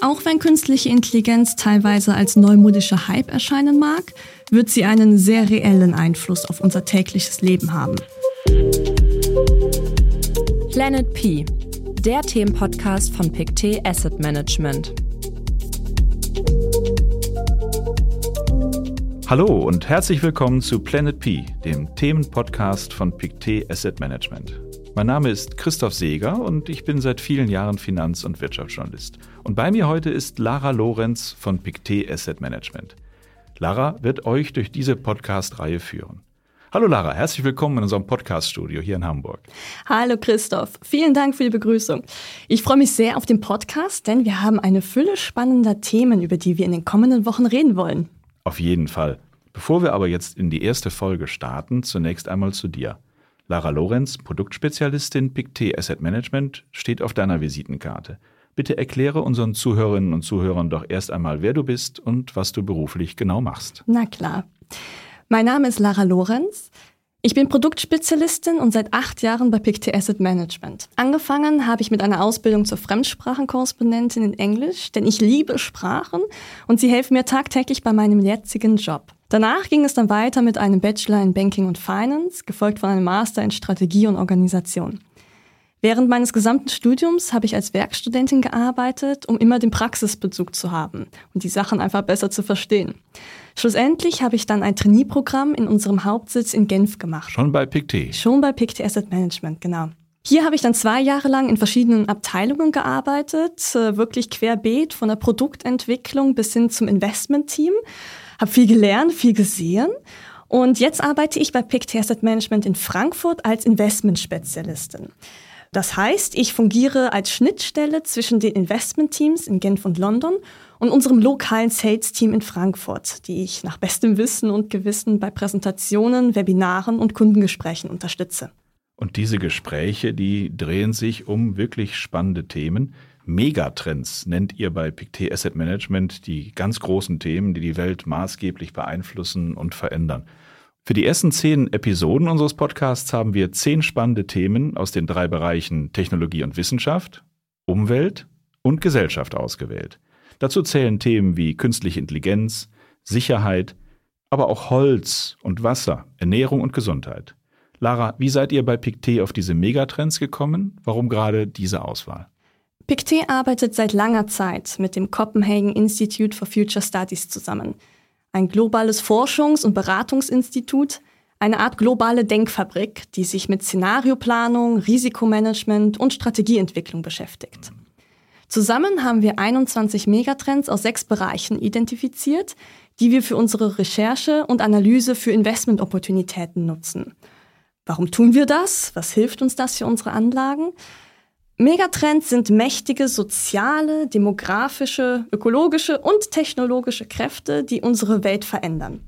Auch wenn künstliche Intelligenz teilweise als neumodischer Hype erscheinen mag, wird sie einen sehr reellen Einfluss auf unser tägliches Leben haben. Planet P, der Themenpodcast von Pictet Asset Management. Hallo und herzlich willkommen zu Planet P, dem Themenpodcast von Pictet Asset Management. Mein Name ist Christoph Seeger und ich bin seit vielen Jahren Finanz- und Wirtschaftsjournalist. Und bei mir heute ist Lara Lorenz von Pictet Asset Management. Lara wird euch durch diese Podcast-Reihe führen. Hallo Lara, herzlich willkommen in unserem Podcast-Studio hier in Hamburg. Hallo Christoph, vielen Dank für die Begrüßung. Ich freue mich sehr auf den Podcast, denn wir haben eine Fülle spannender Themen, über die wir in den kommenden Wochen reden wollen. Auf jeden Fall. Bevor wir aber jetzt in die erste Folge starten, zunächst einmal zu dir. Lara Lorenz, Produktspezialistin Pictet Asset Management, steht auf deiner Visitenkarte. Bitte erkläre unseren Zuhörerinnen und Zuhörern doch erst einmal, wer du bist und was du beruflich genau machst. Na klar. Mein Name ist Lara Lorenz. Ich bin Produktspezialistin und seit acht Jahren bei Pictet Asset Management. Angefangen habe ich mit einer Ausbildung zur Fremdsprachenkorrespondentin in Englisch, denn ich liebe Sprachen und sie helfen mir tagtäglich bei meinem jetzigen Job. Danach ging es dann weiter mit einem Bachelor in Banking und Finance, gefolgt von einem Master in Strategie und Organisation. Während meines gesamten Studiums habe ich als Werkstudentin gearbeitet, um immer den Praxisbezug zu haben und die Sachen einfach besser zu verstehen. Schlussendlich habe ich dann ein Trainee-Programm in unserem Hauptsitz in Genf gemacht. Schon bei Pictet? Schon bei Pictet Asset Management, genau. Hier habe ich dann zwei Jahre lang in verschiedenen Abteilungen gearbeitet, äh, wirklich querbeet von der Produktentwicklung bis hin zum Investment-Team habe viel gelernt, viel gesehen. Und jetzt arbeite ich bei Pictet Asset Management in Frankfurt als Investmentspezialistin. Das heißt, ich fungiere als Schnittstelle zwischen den Investmentteams in Genf und London und unserem lokalen Sales-Team in Frankfurt, die ich nach bestem Wissen und Gewissen bei Präsentationen, Webinaren und Kundengesprächen unterstütze. Und diese Gespräche, die drehen sich um wirklich spannende Themen, Megatrends nennt ihr bei Pictet Asset Management die ganz großen Themen, die die Welt maßgeblich beeinflussen und verändern. Für die ersten zehn Episoden unseres Podcasts haben wir zehn spannende Themen aus den drei Bereichen Technologie und Wissenschaft, Umwelt und Gesellschaft ausgewählt. Dazu zählen Themen wie künstliche Intelligenz, Sicherheit, aber auch Holz und Wasser, Ernährung und Gesundheit. Lara, wie seid ihr bei Pictet auf diese Megatrends gekommen? Warum gerade diese Auswahl? Pictet arbeitet seit langer Zeit mit dem Copenhagen Institute for Future Studies zusammen. Ein globales Forschungs- und Beratungsinstitut, eine Art globale Denkfabrik, die sich mit Szenarioplanung, Risikomanagement und Strategieentwicklung beschäftigt. Zusammen haben wir 21 Megatrends aus sechs Bereichen identifiziert, die wir für unsere Recherche und Analyse für Investmentopportunitäten nutzen. Warum tun wir das? Was hilft uns das für unsere Anlagen? Megatrends sind mächtige soziale, demografische, ökologische und technologische Kräfte, die unsere Welt verändern.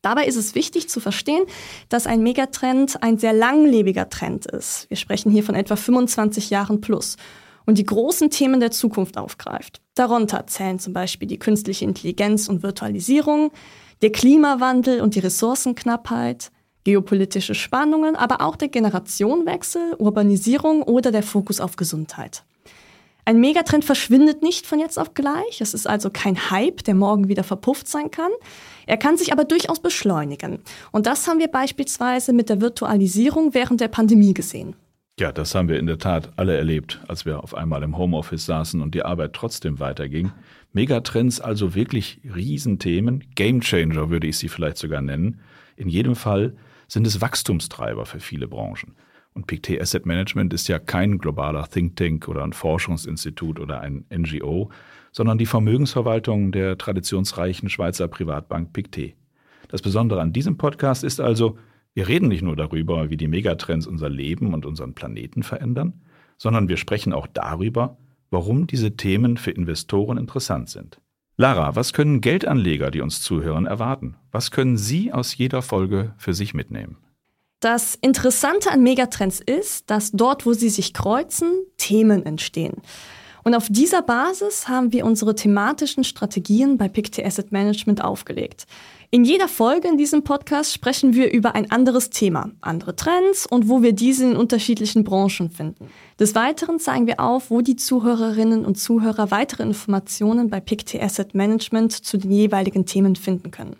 Dabei ist es wichtig zu verstehen, dass ein Megatrend ein sehr langlebiger Trend ist. Wir sprechen hier von etwa 25 Jahren plus und die großen Themen der Zukunft aufgreift. Darunter zählen zum Beispiel die künstliche Intelligenz und Virtualisierung, der Klimawandel und die Ressourcenknappheit, geopolitische Spannungen, aber auch der Generationenwechsel, Urbanisierung oder der Fokus auf Gesundheit. Ein Megatrend verschwindet nicht von jetzt auf gleich. Es ist also kein Hype, der morgen wieder verpufft sein kann. Er kann sich aber durchaus beschleunigen. Und das haben wir beispielsweise mit der Virtualisierung während der Pandemie gesehen. Ja, das haben wir in der Tat alle erlebt, als wir auf einmal im Homeoffice saßen und die Arbeit trotzdem weiterging. Megatrends also wirklich Riesenthemen, Gamechanger würde ich sie vielleicht sogar nennen. In jedem Fall sind es Wachstumstreiber für viele Branchen. Und Pictet Asset Management ist ja kein globaler Think Tank oder ein Forschungsinstitut oder ein NGO, sondern die Vermögensverwaltung der traditionsreichen Schweizer Privatbank Pictet. Das Besondere an diesem Podcast ist also, wir reden nicht nur darüber, wie die Megatrends unser Leben und unseren Planeten verändern, sondern wir sprechen auch darüber, warum diese Themen für Investoren interessant sind. Lara, was können Geldanleger, die uns zuhören, erwarten? Was können Sie aus jeder Folge für sich mitnehmen? Das Interessante an Megatrends ist, dass dort, wo sie sich kreuzen, Themen entstehen. Und auf dieser Basis haben wir unsere thematischen Strategien bei Pictet Asset Management aufgelegt. In jeder Folge in diesem Podcast sprechen wir über ein anderes Thema, andere Trends und wo wir diese in unterschiedlichen Branchen finden. Des Weiteren zeigen wir auf, wo die Zuhörerinnen und Zuhörer weitere Informationen bei PICT Asset Management zu den jeweiligen Themen finden können.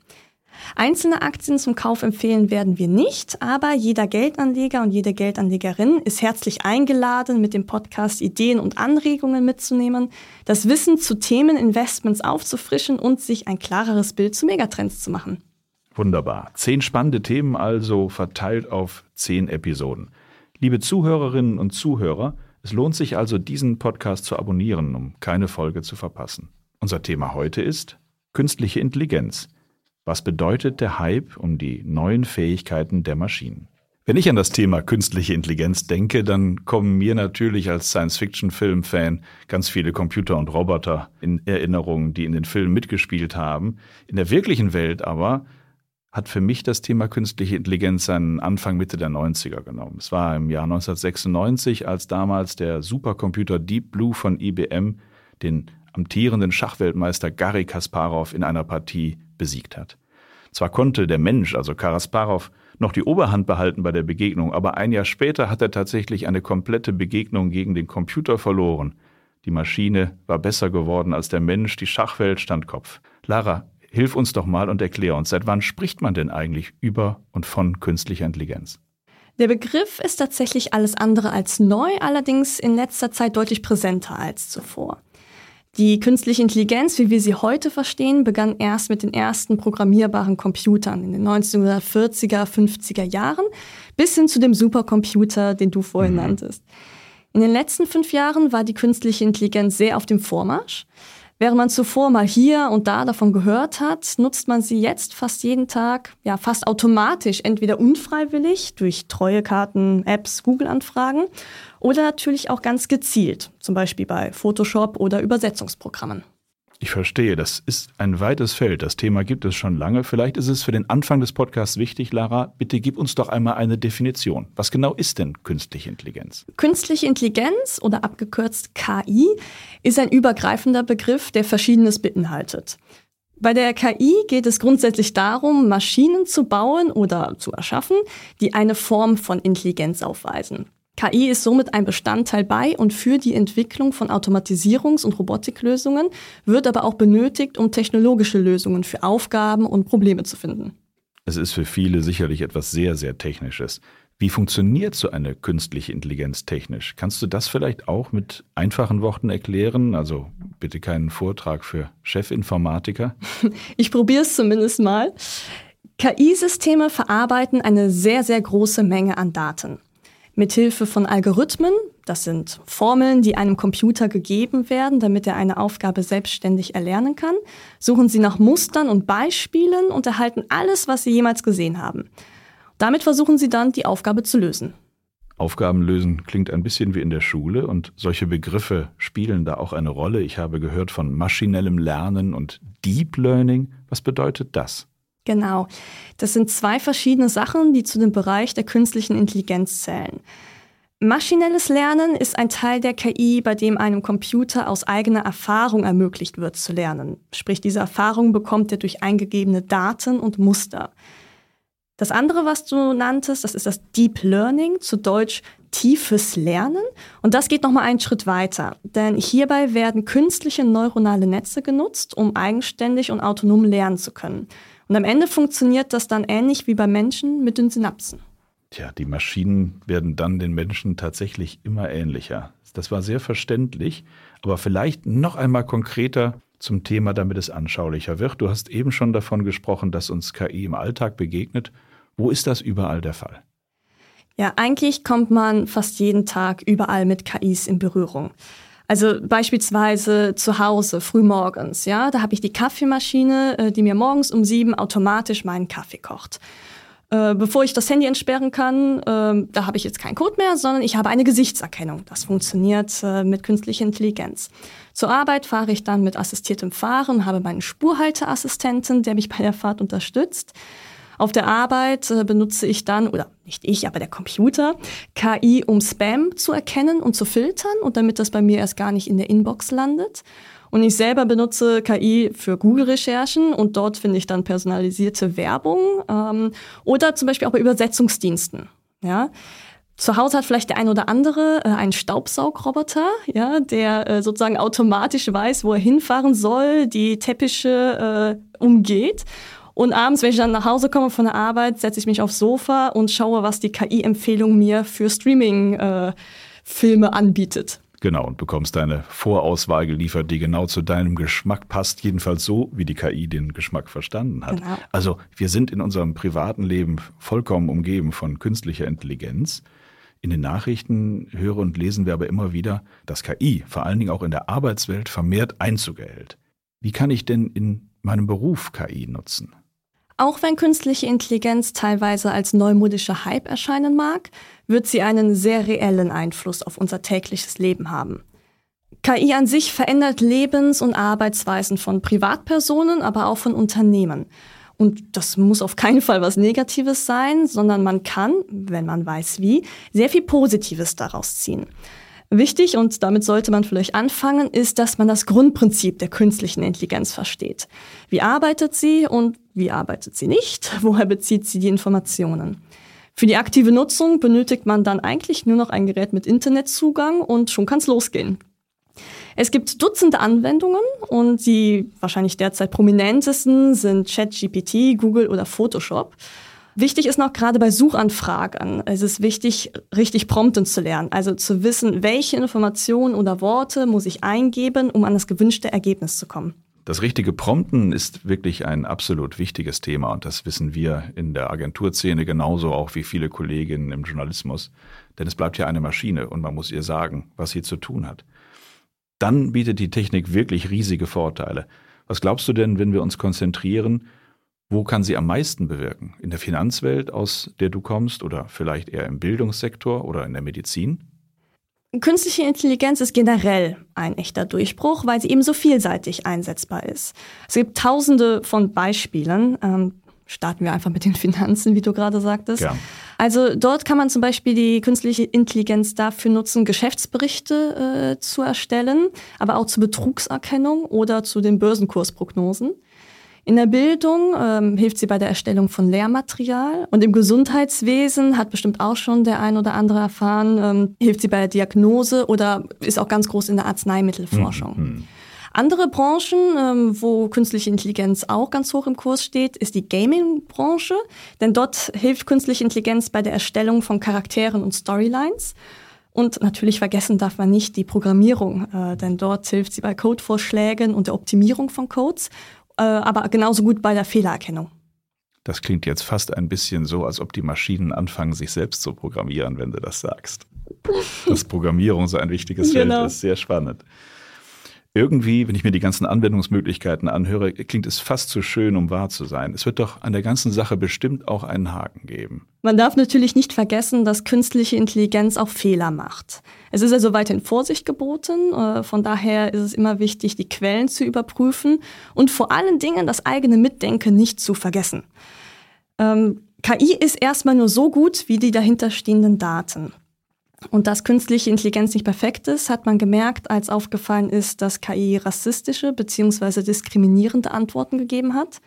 Einzelne Aktien zum Kauf empfehlen werden wir nicht, aber jeder Geldanleger und jede Geldanlegerin ist herzlich eingeladen, mit dem Podcast Ideen und Anregungen mitzunehmen, das Wissen zu Themen Investments aufzufrischen und sich ein klareres Bild zu Megatrends zu machen. Wunderbar. Zehn spannende Themen also verteilt auf zehn Episoden. Liebe Zuhörerinnen und Zuhörer, es lohnt sich also, diesen Podcast zu abonnieren, um keine Folge zu verpassen. Unser Thema heute ist künstliche Intelligenz. Was bedeutet der Hype um die neuen Fähigkeiten der Maschinen? Wenn ich an das Thema künstliche Intelligenz denke, dann kommen mir natürlich als Science-Fiction-Film-Fan ganz viele Computer und Roboter in Erinnerung, die in den Filmen mitgespielt haben. In der wirklichen Welt aber hat für mich das Thema künstliche Intelligenz seinen Anfang Mitte der 90er genommen. Es war im Jahr 1996, als damals der Supercomputer Deep Blue von IBM den amtierenden Schachweltmeister Garry Kasparov in einer Partie besiegt hat. Zwar konnte der Mensch, also Kasparov, noch die Oberhand behalten bei der Begegnung, aber ein Jahr später hat er tatsächlich eine komplette Begegnung gegen den Computer verloren. Die Maschine war besser geworden als der Mensch, die Schachwelt stand Kopf. Lara, hilf uns doch mal und erklär uns, seit wann spricht man denn eigentlich über und von künstlicher Intelligenz? Der Begriff ist tatsächlich alles andere als neu, allerdings in letzter Zeit deutlich präsenter als zuvor. Die künstliche Intelligenz, wie wir sie heute verstehen, begann erst mit den ersten programmierbaren Computern in den 1940er, 50er Jahren bis hin zu dem Supercomputer, den du vorhin mhm. nanntest. In den letzten fünf Jahren war die künstliche Intelligenz sehr auf dem Vormarsch. Während man zuvor mal hier und da davon gehört hat, nutzt man sie jetzt fast jeden Tag, ja fast automatisch, entweder unfreiwillig durch Treuekarten, Apps, Google-Anfragen oder natürlich auch ganz gezielt, zum Beispiel bei Photoshop oder Übersetzungsprogrammen. Ich verstehe, das ist ein weites Feld. Das Thema gibt es schon lange. Vielleicht ist es für den Anfang des Podcasts wichtig, Lara. Bitte gib uns doch einmal eine Definition. Was genau ist denn künstliche Intelligenz? Künstliche Intelligenz oder abgekürzt KI ist ein übergreifender Begriff, der Verschiedenes beinhaltet. Bei der KI geht es grundsätzlich darum, Maschinen zu bauen oder zu erschaffen, die eine Form von Intelligenz aufweisen. KI ist somit ein Bestandteil bei und für die Entwicklung von Automatisierungs- und Robotiklösungen, wird aber auch benötigt, um technologische Lösungen für Aufgaben und Probleme zu finden. Es ist für viele sicherlich etwas sehr, sehr Technisches. Wie funktioniert so eine künstliche Intelligenz technisch? Kannst du das vielleicht auch mit einfachen Worten erklären? Also bitte keinen Vortrag für Chefinformatiker. Ich probiere es zumindest mal. KI-Systeme verarbeiten eine sehr, sehr große Menge an Daten. Mithilfe von Algorithmen, das sind Formeln, die einem Computer gegeben werden, damit er eine Aufgabe selbstständig erlernen kann, suchen Sie nach Mustern und Beispielen und erhalten alles, was Sie jemals gesehen haben. Damit versuchen Sie dann, die Aufgabe zu lösen. Aufgaben lösen klingt ein bisschen wie in der Schule und solche Begriffe spielen da auch eine Rolle. Ich habe gehört von maschinellem Lernen und Deep Learning. Was bedeutet das? Genau. Das sind zwei verschiedene Sachen, die zu dem Bereich der künstlichen Intelligenz zählen. Maschinelles Lernen ist ein Teil der KI, bei dem einem Computer aus eigener Erfahrung ermöglicht wird zu lernen. Sprich, diese Erfahrung bekommt er durch eingegebene Daten und Muster. Das andere, was du nanntest, das ist das Deep Learning, zu Deutsch tiefes Lernen. Und das geht nochmal einen Schritt weiter. Denn hierbei werden künstliche neuronale Netze genutzt, um eigenständig und autonom lernen zu können. Und am Ende funktioniert das dann ähnlich wie bei Menschen mit den Synapsen. Tja, die Maschinen werden dann den Menschen tatsächlich immer ähnlicher. Das war sehr verständlich, aber vielleicht noch einmal konkreter zum Thema, damit es anschaulicher wird. Du hast eben schon davon gesprochen, dass uns KI im Alltag begegnet. Wo ist das überall der Fall? Ja, eigentlich kommt man fast jeden Tag überall mit KIs in Berührung. Also beispielsweise zu Hause, frühmorgens, ja, da habe ich die Kaffeemaschine, äh, die mir morgens um sieben automatisch meinen Kaffee kocht. Äh, bevor ich das Handy entsperren kann, äh, da habe ich jetzt keinen Code mehr, sondern ich habe eine Gesichtserkennung. Das funktioniert äh, mit künstlicher Intelligenz. Zur Arbeit fahre ich dann mit assistiertem Fahren, habe meinen Spurhalteassistenten, der mich bei der Fahrt unterstützt. Auf der Arbeit äh, benutze ich dann, oder nicht ich, aber der Computer, KI, um Spam zu erkennen und zu filtern und damit das bei mir erst gar nicht in der Inbox landet. Und ich selber benutze KI für Google-Recherchen und dort finde ich dann personalisierte Werbung ähm, oder zum Beispiel auch bei Übersetzungsdiensten. Ja. Zu Hause hat vielleicht der ein oder andere äh, einen Staubsaugroboter, ja, der äh, sozusagen automatisch weiß, wo er hinfahren soll, die Teppiche äh, umgeht. Und abends, wenn ich dann nach Hause komme von der Arbeit, setze ich mich aufs Sofa und schaue, was die KI-Empfehlung mir für Streaming-Filme äh, anbietet. Genau, und bekommst deine Vorauswahl geliefert, die genau zu deinem Geschmack passt, jedenfalls so, wie die KI den Geschmack verstanden hat. Genau. Also wir sind in unserem privaten Leben vollkommen umgeben von künstlicher Intelligenz. In den Nachrichten hören und lesen wir aber immer wieder, dass KI vor allen Dingen auch in der Arbeitswelt vermehrt Einzug erhält. Wie kann ich denn in meinem Beruf KI nutzen? Auch wenn künstliche Intelligenz teilweise als neumodischer Hype erscheinen mag, wird sie einen sehr reellen Einfluss auf unser tägliches Leben haben. KI an sich verändert Lebens- und Arbeitsweisen von Privatpersonen, aber auch von Unternehmen. Und das muss auf keinen Fall was Negatives sein, sondern man kann, wenn man weiß wie, sehr viel Positives daraus ziehen. Wichtig, und damit sollte man vielleicht anfangen, ist, dass man das Grundprinzip der künstlichen Intelligenz versteht. Wie arbeitet sie und wie arbeitet sie nicht? Woher bezieht sie die Informationen? Für die aktive Nutzung benötigt man dann eigentlich nur noch ein Gerät mit Internetzugang und schon kann es losgehen. Es gibt Dutzende Anwendungen und die wahrscheinlich derzeit prominentesten sind ChatGPT, Google oder Photoshop. Wichtig ist noch gerade bei Suchanfragen, es ist wichtig, richtig prompten zu lernen, also zu wissen, welche Informationen oder Worte muss ich eingeben, um an das gewünschte Ergebnis zu kommen. Das richtige Prompten ist wirklich ein absolut wichtiges Thema und das wissen wir in der Agenturszene genauso auch wie viele Kolleginnen im Journalismus. Denn es bleibt ja eine Maschine und man muss ihr sagen, was sie zu tun hat. Dann bietet die Technik wirklich riesige Vorteile. Was glaubst du denn, wenn wir uns konzentrieren, wo kann sie am meisten bewirken? In der Finanzwelt, aus der du kommst, oder vielleicht eher im Bildungssektor oder in der Medizin? Künstliche Intelligenz ist generell ein echter Durchbruch, weil sie eben so vielseitig einsetzbar ist. Es gibt tausende von Beispielen. Ähm, starten wir einfach mit den Finanzen, wie du gerade sagtest. Ja. Also dort kann man zum Beispiel die künstliche Intelligenz dafür nutzen, Geschäftsberichte äh, zu erstellen, aber auch zur Betrugserkennung oder zu den Börsenkursprognosen. In der Bildung ähm, hilft sie bei der Erstellung von Lehrmaterial und im Gesundheitswesen hat bestimmt auch schon der ein oder andere erfahren, ähm, hilft sie bei der Diagnose oder ist auch ganz groß in der Arzneimittelforschung. Mhm. Andere Branchen, ähm, wo künstliche Intelligenz auch ganz hoch im Kurs steht, ist die Gaming-Branche, denn dort hilft künstliche Intelligenz bei der Erstellung von Charakteren und Storylines. Und natürlich vergessen darf man nicht die Programmierung, äh, denn dort hilft sie bei Codevorschlägen und der Optimierung von Codes aber genauso gut bei der Fehlererkennung. Das klingt jetzt fast ein bisschen so, als ob die Maschinen anfangen, sich selbst zu programmieren, wenn du das sagst. Dass Programmierung so ein wichtiges genau. Feld ist, sehr spannend irgendwie, wenn ich mir die ganzen Anwendungsmöglichkeiten anhöre, klingt es fast zu schön, um wahr zu sein. Es wird doch an der ganzen Sache bestimmt auch einen Haken geben. Man darf natürlich nicht vergessen, dass künstliche Intelligenz auch Fehler macht. Es ist also weiterhin Vorsicht geboten. Äh, von daher ist es immer wichtig, die Quellen zu überprüfen und vor allen Dingen das eigene Mitdenken nicht zu vergessen. Ähm, KI ist erstmal nur so gut wie die dahinterstehenden Daten. Und dass künstliche Intelligenz nicht perfekt ist, hat man gemerkt, als aufgefallen ist, dass KI rassistische bzw. diskriminierende Antworten gegeben hat.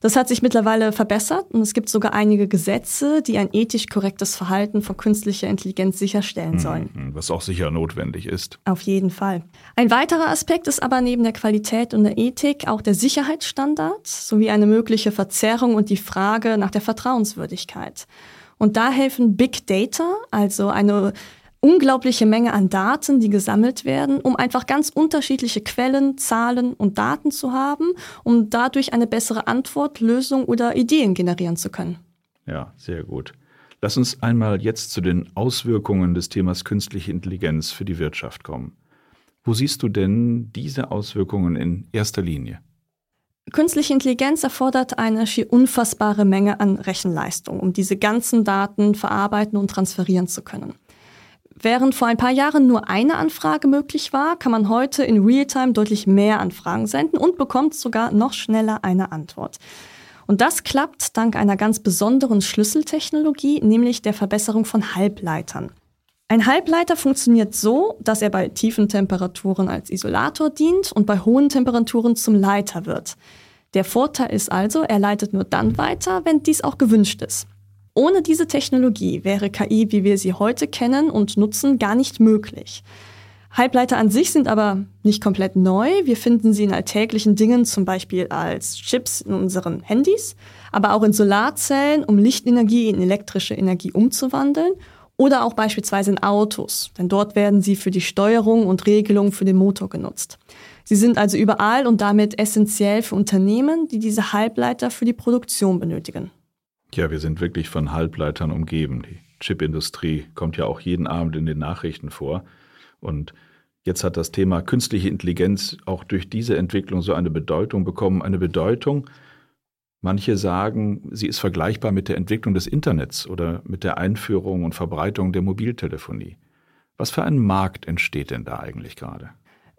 Das hat sich mittlerweile verbessert und es gibt sogar einige Gesetze, die ein ethisch korrektes Verhalten von künstlicher Intelligenz sicherstellen mhm, sollen. Was auch sicher notwendig ist. Auf jeden Fall. Ein weiterer Aspekt ist aber neben der Qualität und der Ethik auch der Sicherheitsstandard sowie eine mögliche Verzerrung und die Frage nach der Vertrauenswürdigkeit. Und da helfen Big Data, also eine unglaubliche Menge an Daten, die gesammelt werden, um einfach ganz unterschiedliche Quellen, Zahlen und Daten zu haben, um dadurch eine bessere Antwort, Lösung oder Ideen generieren zu können. Ja, sehr gut. Lass uns einmal jetzt zu den Auswirkungen des Themas künstliche Intelligenz für die Wirtschaft kommen. Wo siehst du denn diese Auswirkungen in erster Linie? Künstliche Intelligenz erfordert eine schier unfassbare Menge an Rechenleistung, um diese ganzen Daten verarbeiten und transferieren zu können. Während vor ein paar Jahren nur eine Anfrage möglich war, kann man heute in Realtime deutlich mehr Anfragen senden und bekommt sogar noch schneller eine Antwort. Und das klappt dank einer ganz besonderen Schlüsseltechnologie, nämlich der Verbesserung von Halbleitern. Ein Halbleiter funktioniert so, dass er bei tiefen Temperaturen als Isolator dient und bei hohen Temperaturen zum Leiter wird. Der Vorteil ist also, er leitet nur dann weiter, wenn dies auch gewünscht ist. Ohne diese Technologie wäre KI, wie wir sie heute kennen und nutzen, gar nicht möglich. Halbleiter an sich sind aber nicht komplett neu. Wir finden sie in alltäglichen Dingen, zum Beispiel als Chips in unseren Handys, aber auch in Solarzellen, um Lichtenergie in elektrische Energie umzuwandeln oder auch beispielsweise in Autos, denn dort werden sie für die Steuerung und Regelung für den Motor genutzt. Sie sind also überall und damit essentiell für Unternehmen, die diese Halbleiter für die Produktion benötigen. Ja, wir sind wirklich von Halbleitern umgeben. Die Chipindustrie kommt ja auch jeden Abend in den Nachrichten vor. Und jetzt hat das Thema künstliche Intelligenz auch durch diese Entwicklung so eine Bedeutung bekommen. Eine Bedeutung, manche sagen, sie ist vergleichbar mit der Entwicklung des Internets oder mit der Einführung und Verbreitung der Mobiltelefonie. Was für ein Markt entsteht denn da eigentlich gerade?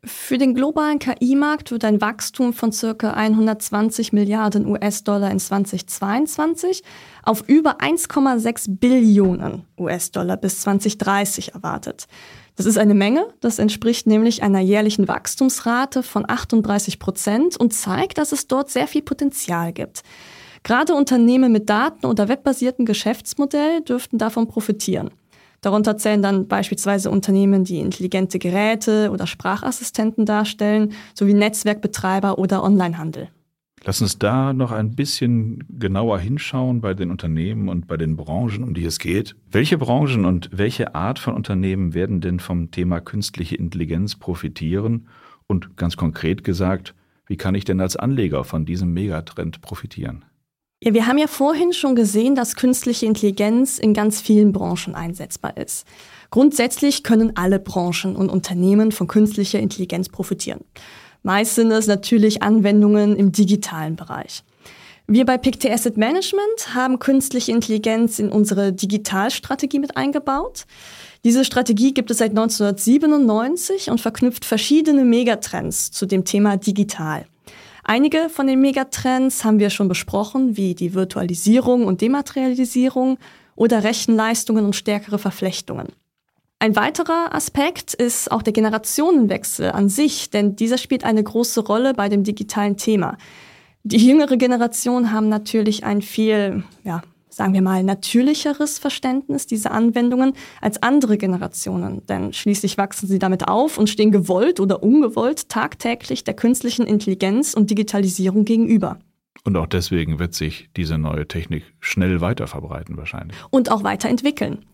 Für den globalen KI-Markt wird ein Wachstum von circa 120 Milliarden US-Dollar in 2022 auf über 1,6 Billionen US-Dollar bis 2030 erwartet. Das ist eine Menge. Das entspricht nämlich einer jährlichen Wachstumsrate von 38 Prozent und zeigt, dass es dort sehr viel Potenzial gibt. Gerade Unternehmen mit Daten- oder webbasierten Geschäftsmodell dürften davon profitieren. Darunter zählen dann beispielsweise Unternehmen, die intelligente Geräte oder Sprachassistenten darstellen, sowie Netzwerkbetreiber oder Onlinehandel. Lass uns da noch ein bisschen genauer hinschauen bei den Unternehmen und bei den Branchen, um die es geht. Welche Branchen und welche Art von Unternehmen werden denn vom Thema künstliche Intelligenz profitieren? Und ganz konkret gesagt, wie kann ich denn als Anleger von diesem Megatrend profitieren? Ja, wir haben ja vorhin schon gesehen, dass künstliche Intelligenz in ganz vielen Branchen einsetzbar ist. Grundsätzlich können alle Branchen und Unternehmen von künstlicher Intelligenz profitieren. Meist sind es natürlich Anwendungen im digitalen Bereich. Wir bei PICT Asset Management haben künstliche Intelligenz in unsere Digitalstrategie mit eingebaut. Diese Strategie gibt es seit 1997 und verknüpft verschiedene Megatrends zu dem Thema digital. Einige von den Megatrends haben wir schon besprochen, wie die Virtualisierung und Dematerialisierung oder Rechenleistungen und stärkere Verflechtungen. Ein weiterer Aspekt ist auch der Generationenwechsel an sich, denn dieser spielt eine große Rolle bei dem digitalen Thema. Die jüngere Generation haben natürlich ein viel ja, sagen wir mal, natürlicheres Verständnis dieser Anwendungen als andere Generationen. Denn schließlich wachsen sie damit auf und stehen gewollt oder ungewollt tagtäglich der künstlichen Intelligenz und Digitalisierung gegenüber. Und auch deswegen wird sich diese neue Technik schnell weiter verbreiten wahrscheinlich. Und auch weiterentwickeln.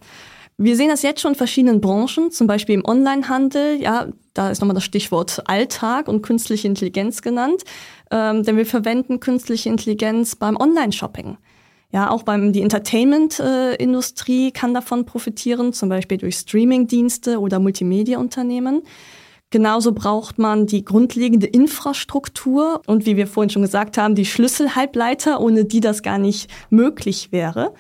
Wir sehen das jetzt schon in verschiedenen Branchen, zum Beispiel im Onlinehandel. Ja, da ist nochmal das Stichwort Alltag und künstliche Intelligenz genannt. Ähm, denn wir verwenden künstliche Intelligenz beim Online-Shopping. Ja, auch beim die Entertainment-Industrie kann davon profitieren, zum Beispiel durch Streaming-Dienste oder Multimedia-Unternehmen. Genauso braucht man die grundlegende Infrastruktur und wie wir vorhin schon gesagt haben, die Schlüsselhalbleiter, ohne die das gar nicht möglich wäre.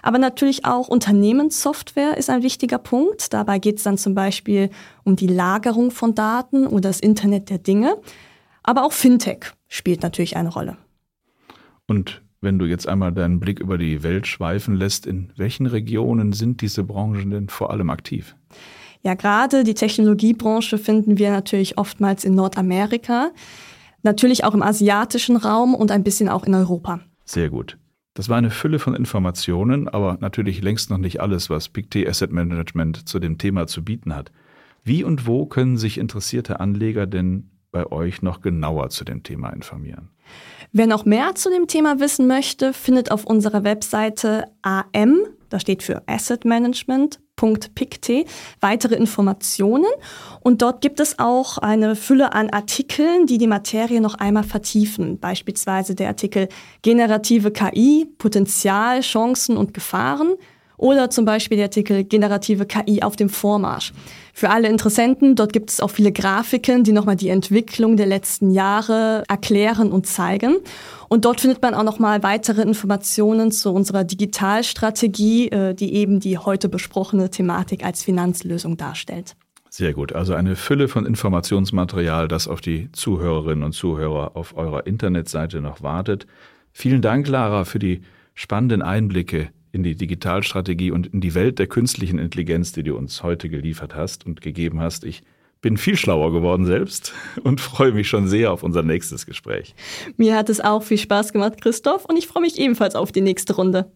Aber natürlich auch Unternehmenssoftware ist ein wichtiger Punkt. Dabei geht es dann zum Beispiel um die Lagerung von Daten oder das Internet der Dinge. Aber auch Fintech spielt natürlich eine Rolle. Und wenn du jetzt einmal deinen Blick über die Welt schweifen lässt, in welchen Regionen sind diese Branchen denn vor allem aktiv? Ja, gerade die Technologiebranche finden wir natürlich oftmals in Nordamerika, natürlich auch im asiatischen Raum und ein bisschen auch in Europa. Sehr gut. Das war eine Fülle von Informationen, aber natürlich längst noch nicht alles, was PicT Asset Management zu dem Thema zu bieten hat. Wie und wo können sich interessierte Anleger denn bei euch noch genauer zu dem Thema informieren? Wer noch mehr zu dem Thema wissen möchte, findet auf unserer Webseite AM, das steht für Asset Management, .pict weitere Informationen und dort gibt es auch eine Fülle an Artikeln, die die Materie noch einmal vertiefen. Beispielsweise der Artikel Generative KI, Potenzial, Chancen und Gefahren oder zum Beispiel der Artikel Generative KI auf dem Vormarsch. Für alle Interessenten, dort gibt es auch viele Grafiken, die nochmal die Entwicklung der letzten Jahre erklären und zeigen. Und dort findet man auch nochmal weitere Informationen zu unserer Digitalstrategie, äh, die eben die heute besprochene Thematik als Finanzlösung darstellt. Sehr gut. Also eine Fülle von Informationsmaterial, das auf die Zuhörerinnen und Zuhörer auf eurer Internetseite noch wartet. Vielen Dank, Lara, für die spannenden Einblicke in die Digitalstrategie und in die Welt der künstlichen Intelligenz, die du uns heute geliefert hast und gegeben hast. Ich bin viel schlauer geworden selbst und freue mich schon sehr auf unser nächstes Gespräch. Mir hat es auch viel Spaß gemacht, Christoph, und ich freue mich ebenfalls auf die nächste Runde.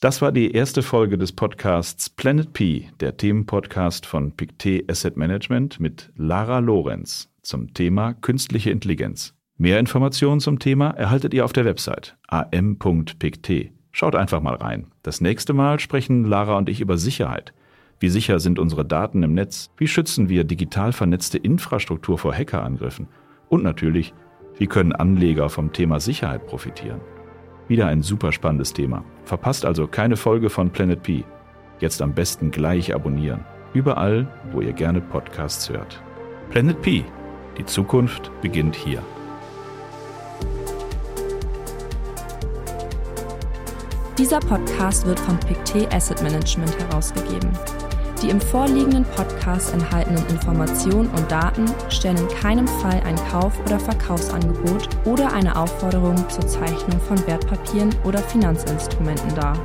Das war die erste Folge des Podcasts Planet P, der Themenpodcast von Pictet Asset Management mit Lara Lorenz zum Thema künstliche Intelligenz. Mehr Informationen zum Thema erhaltet ihr auf der Website am.pictet. Schaut einfach mal rein. Das nächste Mal sprechen Lara und ich über Sicherheit. Wie sicher sind unsere Daten im Netz? Wie schützen wir digital vernetzte Infrastruktur vor Hackerangriffen? Und natürlich, wie können Anleger vom Thema Sicherheit profitieren? Wieder ein super spannendes Thema. Verpasst also keine Folge von Planet P. Jetzt am besten gleich abonnieren. Überall, wo ihr gerne Podcasts hört. Planet P. Die Zukunft beginnt hier. Dieser Podcast wird von Pictet Asset Management herausgegeben. Die im vorliegenden Podcast enthaltenen Informationen und Daten stellen in keinem Fall ein Kauf- oder Verkaufsangebot oder eine Aufforderung zur Zeichnung von Wertpapieren oder Finanzinstrumenten dar.